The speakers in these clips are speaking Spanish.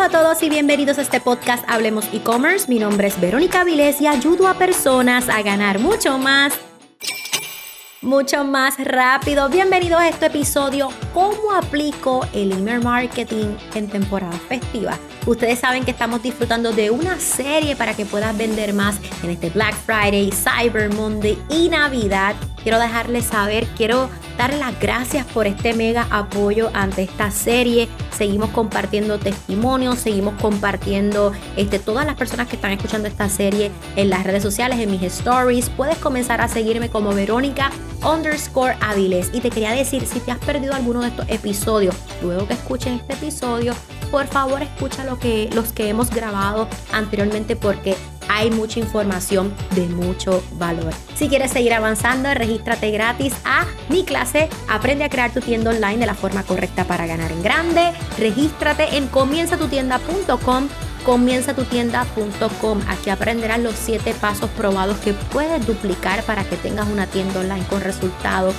a todos y bienvenidos a este podcast Hablemos e-commerce. Mi nombre es Verónica Vilés y ayudo a personas a ganar mucho más mucho más rápido. Bienvenidos a este episodio, ¿cómo aplico el email marketing en temporada festiva? Ustedes saben que estamos disfrutando de una serie para que puedas vender más en este Black Friday, Cyber Monday y Navidad. Quiero dejarles saber, quiero darles las gracias por este mega apoyo ante esta serie. Seguimos compartiendo testimonios, seguimos compartiendo este, todas las personas que están escuchando esta serie en las redes sociales, en mis stories. Puedes comenzar a seguirme como Verónica underscore Aviles. Y te quería decir, si te has perdido alguno de estos episodios, luego que escuchen este episodio, por favor escucha lo que, los que hemos grabado anteriormente porque hay mucha información de mucho valor. Si quieres seguir avanzando, regístrate gratis a mi clase Aprende a crear tu tienda online de la forma correcta para ganar en grande. Regístrate en comienzatutienda.com comienzatutienda.com. Aquí aprenderás los 7 pasos probados que puedes duplicar para que tengas una tienda online con resultados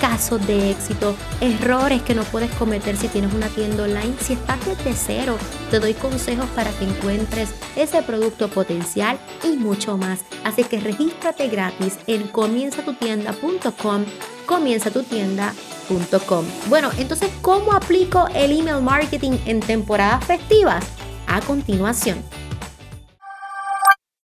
casos de éxito, errores que no puedes cometer si tienes una tienda online. Si estás desde cero, te doy consejos para que encuentres ese producto potencial y mucho más. Así que regístrate gratis en comienzatutienda.com, comienzatutienda.com. Bueno, entonces, ¿cómo aplico el email marketing en temporadas festivas? A continuación.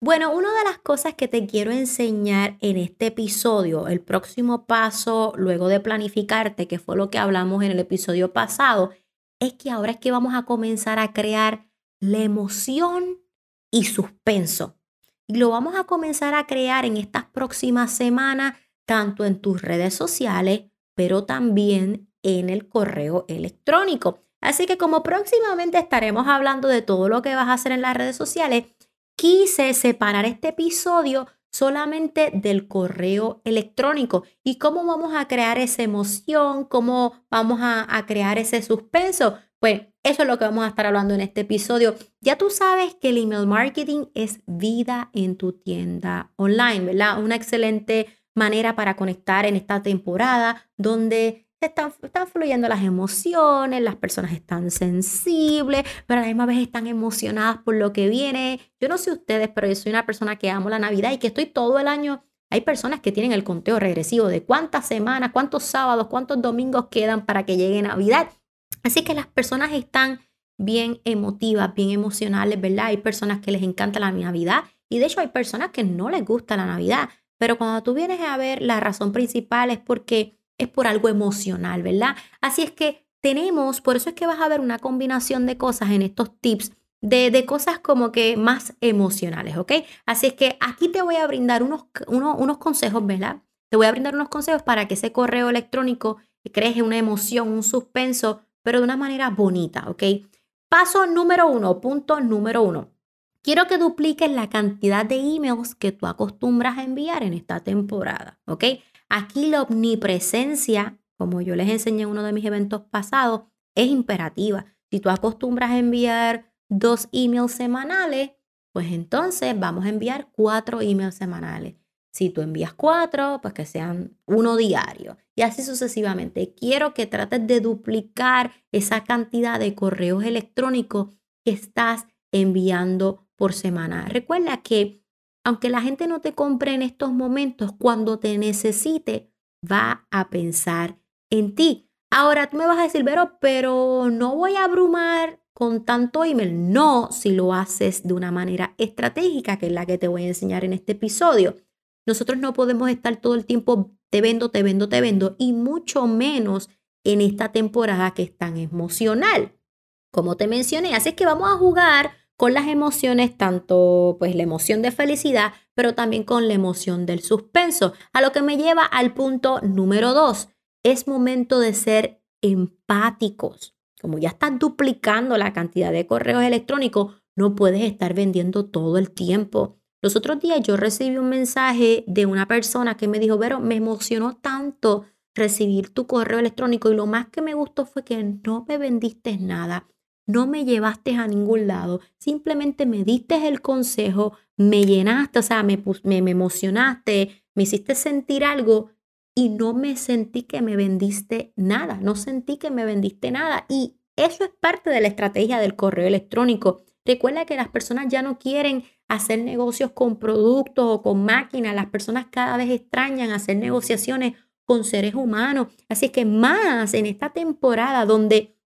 Bueno, una de las cosas que te quiero enseñar en este episodio, el próximo paso luego de planificarte, que fue lo que hablamos en el episodio pasado, es que ahora es que vamos a comenzar a crear la emoción y suspenso. Y lo vamos a comenzar a crear en estas próximas semanas, tanto en tus redes sociales, pero también en el correo electrónico. Así que como próximamente estaremos hablando de todo lo que vas a hacer en las redes sociales, quise separar este episodio solamente del correo electrónico y cómo vamos a crear esa emoción, cómo vamos a, crear ese suspenso. Pues eso es lo que vamos a estar hablando en este episodio. Ya tú sabes que el email marketing es vida en tu tienda online, ¿verdad? Una excelente manera para conectar en esta temporada donde están, están, fluyendo las emociones, las personas están sensibles, pero a la misma vez están emocionadas por lo que viene. Yo no sé ustedes, pero yo soy una persona que amo la Navidad y que estoy todo el año. Hay personas que tienen el conteo regresivo de cuántas semanas, cuántos sábados, cuántos domingos quedan para que llegue Navidad. Así que las personas están bien emotivas, bien emocionales, ¿verdad? Hay personas que les encanta la Navidad y de hecho hay personas que no les gusta la Navidad. Pero cuando tú vienes a ver, la razón principal es porque es por algo emocional, ¿verdad? Así es que tenemos, por eso es que vas a ver una combinación de cosas en estos tips, de, cosas como que más emocionales, ¿ok? Así es que aquí te voy a brindar unos, unos, consejos, ¿verdad? Te voy a brindar unos consejos para que ese correo electrónico crees una emoción, un suspenso, pero de una manera bonita, ¿ok? Paso número uno, punto número uno. Quiero que dupliques la cantidad de emails que tú acostumbras a enviar en esta temporada, ¿ok? Aquí la omnipresencia, como yo les enseñé en uno de mis eventos pasados, es imperativa. Si tú acostumbras a enviar dos emails semanales, pues entonces vamos a enviar cuatro emails semanales. Si tú envías cuatro, pues que sean uno diario y así sucesivamente. Quiero que trates de duplicar esa cantidad de correos electrónicos que estás enviando por semana. Recuerda que aunque la gente no te compre en estos momentos, cuando te necesite, va a pensar en ti. Ahora tú me vas a decir, pero, pero no voy a abrumar con tanto email. No, si lo haces de una manera estratégica, que es la que te voy a enseñar en este episodio. Nosotros no podemos estar todo el tiempo te vendo, te vendo, te vendo, y mucho menos en esta temporada que es tan emocional. Como te mencioné, así es que vamos a jugar con las emociones, tanto pues la emoción de felicidad, pero también con la emoción del suspenso. A lo que me lleva al punto número dos. Es momento de ser empáticos. Como ya estás duplicando la cantidad de correos electrónicos, no puedes estar vendiendo todo el tiempo. Los otros días yo recibí un mensaje de una persona que me dijo, pero me emocionó tanto recibir tu correo electrónico y lo más que me gustó fue que no me vendiste nada no me llevaste a ningún lado, simplemente me diste el consejo, me llenaste, o sea, me, me, me emocionaste, me hiciste sentir algo y no me sentí que me vendiste nada, no sentí que me vendiste nada. Y Eso es parte de la estrategia del correo electrónico. Recuerda que las personas ya no quieren hacer negocios con productos o con máquinas. Las personas cada vez extrañan hacer negociaciones con seres humanos. Así que más en esta temporada donde,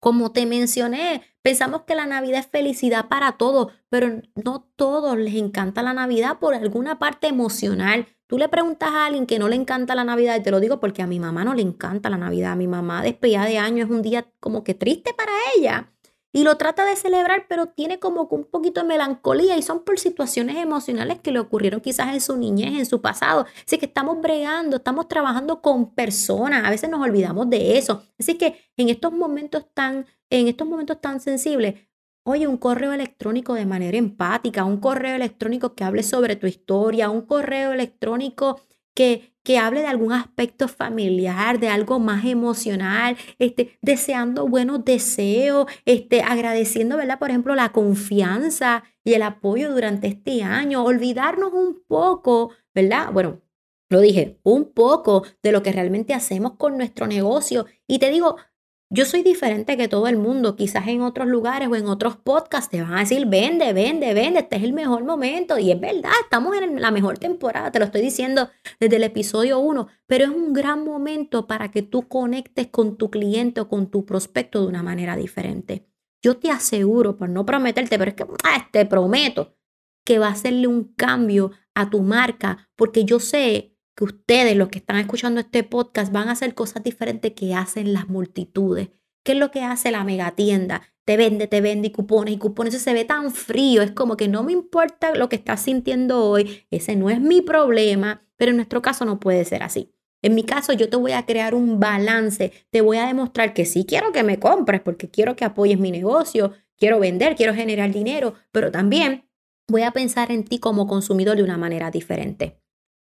como te mencioné, pensamos que la Navidad es felicidad para todos, pero no todos les encanta la Navidad por alguna parte emocional. Tú le preguntas a alguien que no le encanta la Navidad, y te lo digo porque a mi mamá no le encanta la Navidad. A mi mamá despedida de año es un día como que triste para ella. Y lo trata de celebrar, pero tiene como un poquito de melancolía y son por situaciones emocionales que le ocurrieron quizás en su niñez, en su pasado. Así que estamos bregando, estamos trabajando con personas, a veces nos olvidamos de eso. Así que en estos momentos tan, en estos momentos tan sensibles, Oye, un correo electrónico de manera empática, un correo electrónico que hable sobre tu historia, un correo electrónico que, que hable de algún aspecto familiar, de algo más emocional, este, deseando buenos deseos, este, agradeciendo, ¿verdad? Por ejemplo, la confianza y el apoyo durante este año, olvidarnos un poco, ¿verdad? Bueno, lo dije, un poco de lo que realmente hacemos con nuestro negocio. Y te digo, yo soy diferente que todo el mundo. Quizás en otros lugares o en otros podcasts te van a decir, vende, vende, vende, este es el mejor momento. Y es verdad, estamos en la mejor temporada, te lo estoy diciendo desde el episodio 1, pero es un gran momento para que tú conectes con tu cliente o con tu prospecto de una manera diferente. Yo te aseguro, por no prometerte, pero es que ah, te prometo que va a hacerle un cambio a tu marca, porque yo sé que ustedes, los que están escuchando este podcast, van a hacer cosas diferentes que hacen las multitudes. ¿Qué es lo que hace la megatienda? Te vende, te vende y cupones y cupones. Eso se ve tan frío. Es como que no me importa lo que estás sintiendo hoy. Ese no es mi problema. Pero en nuestro caso no puede ser así. En mi caso, yo te voy a crear un balance. Te voy a demostrar que sí quiero que me compres porque quiero que apoyes mi negocio. Quiero vender, quiero generar dinero. Pero también voy a pensar en ti como consumidor de una manera diferente.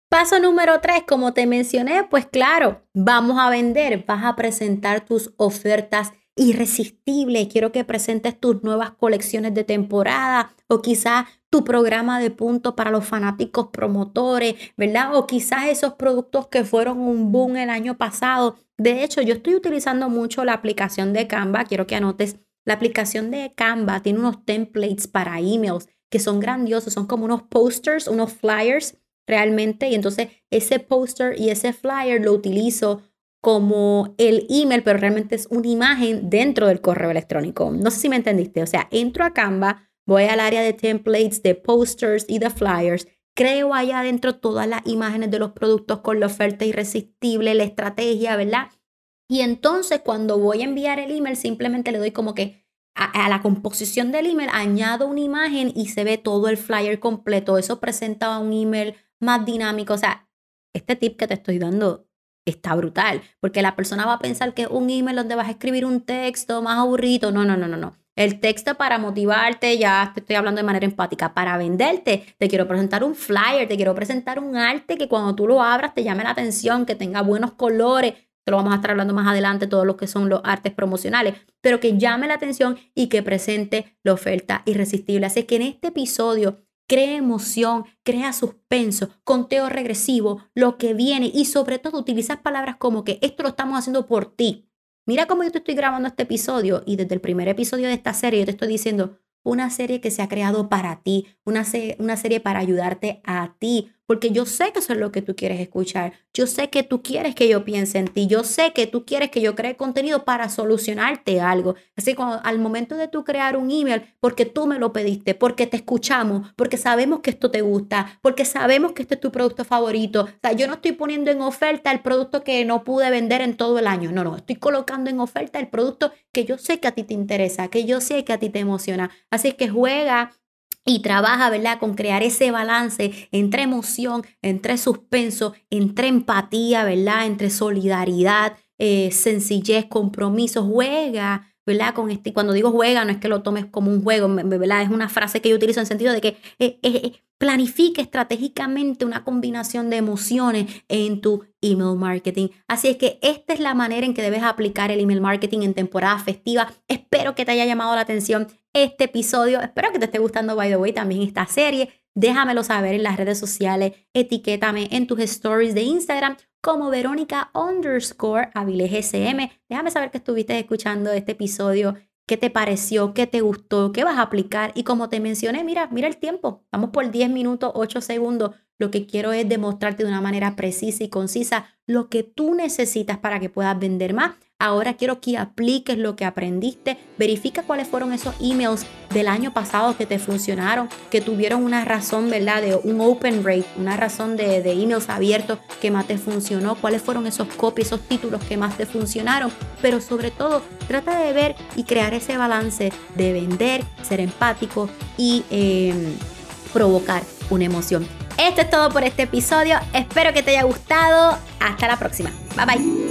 Paso número tres, como te mencioné, pues claro, vamos a vender, vas a presentar tus ofertas irresistibles. Quiero que presentes tus nuevas colecciones de temporada o quizás tu programa de puntos para los fanáticos promotores, ¿verdad? O quizás esos productos que fueron un boom el año pasado. De hecho, yo estoy utilizando mucho la aplicación de Canva. Quiero que anotes, la aplicación de Canva tiene unos templates para emails que son grandiosos, son como unos posters, unos flyers realmente. Y entonces ese póster y ese flyer lo utilizo como el email, pero realmente es una imagen dentro del correo electrónico. No sé si me entendiste. O sea, entro a Canva, voy al área de templates, de posters y de flyers. Creo allá adentro todas las imágenes de los productos con la oferta irresistible, la estrategia, ¿verdad? Y entonces cuando voy a enviar el email, simplemente le doy como que a, a, la composición del email, añado una imagen y se ve todo el flyer completo. Eso presenta un email más dinámico. O sea, este tip que te estoy dando está brutal, porque la persona va a pensar que un email donde vas a escribir un texto más aburrido. No, no, no, no, no. El texto para motivarte, ya te estoy hablando de manera empática, para venderte, te quiero presentar un flyer, te quiero presentar un arte que cuando tú lo abras te llame la atención, que tenga buenos colores, te lo vamos a estar hablando más adelante, todo lo que son los artes promocionales, pero que llame la atención y que presente la oferta irresistible. Así que en este episodio crea emoción, crea suspenso, conteo regresivo, lo que viene y sobre todo utilizar palabras como que esto lo estamos haciendo por ti. Mira cómo yo te estoy grabando este episodio y desde el primer episodio de esta serie yo te estoy diciendo una serie que se ha creado para ti, una, una serie para ayudarte a ti, porque yo sé que eso es lo que tú quieres escuchar. Yo sé que tú quieres que yo piense en ti. Yo sé que tú quieres que yo cree contenido para solucionarte algo. Así que al momento de tú crear un email, porque tú me lo pediste, porque te escuchamos, porque sabemos que esto te gusta, porque sabemos que este es tu producto favorito. O sea, yo no estoy poniendo en oferta el producto que no pude vender en todo el año. No, no, estoy colocando en oferta el producto que yo sé que a ti te interesa, que yo sé que a ti te emociona. Así que juega y trabaja, ¿verdad? Con crear ese balance entre emoción, entre suspenso, entre empatía, ¿verdad? Entre solidaridad, eh, sencillez, compromiso, juega, Con este, cuando digo juega, no es que lo tomes como un juego, ¿verdad? Es una frase que yo utilizo en sentido de que eh, eh, planifique estratégicamente una combinación de emociones en tu email marketing. Así es que esta es la manera en que debes aplicar el email marketing en temporada festiva. Espero que te haya llamado la atención este episodio. Espero que te esté gustando, by the way, también esta serie. Déjamelo saber en las redes sociales, etiquétame en tus stories de Instagram como Verónica underscore SM. Déjame saber que estuviste escuchando este episodio qué te pareció, qué te gustó, qué vas a aplicar. Y como te mencioné, mira, mira el tiempo. Vamos por 10 minutos, 8 segundos. Lo que quiero es demostrarte de una manera precisa y concisa lo que tú necesitas para que puedas vender más. Ahora quiero que apliques lo que aprendiste. Verifica cuáles fueron esos emails del año pasado que te funcionaron, que tuvieron una razón, ¿verdad? De un open rate, una razón de, de emails abiertos que más te funcionó. Cuáles fueron esos copies, esos títulos que más te funcionaron. Pero sobre todo, trata de ver y crear ese balance de vender, ser empático y em, provocar una emoción. Esto es todo por este episodio. Espero que te haya gustado. Hasta la próxima. Bye bye.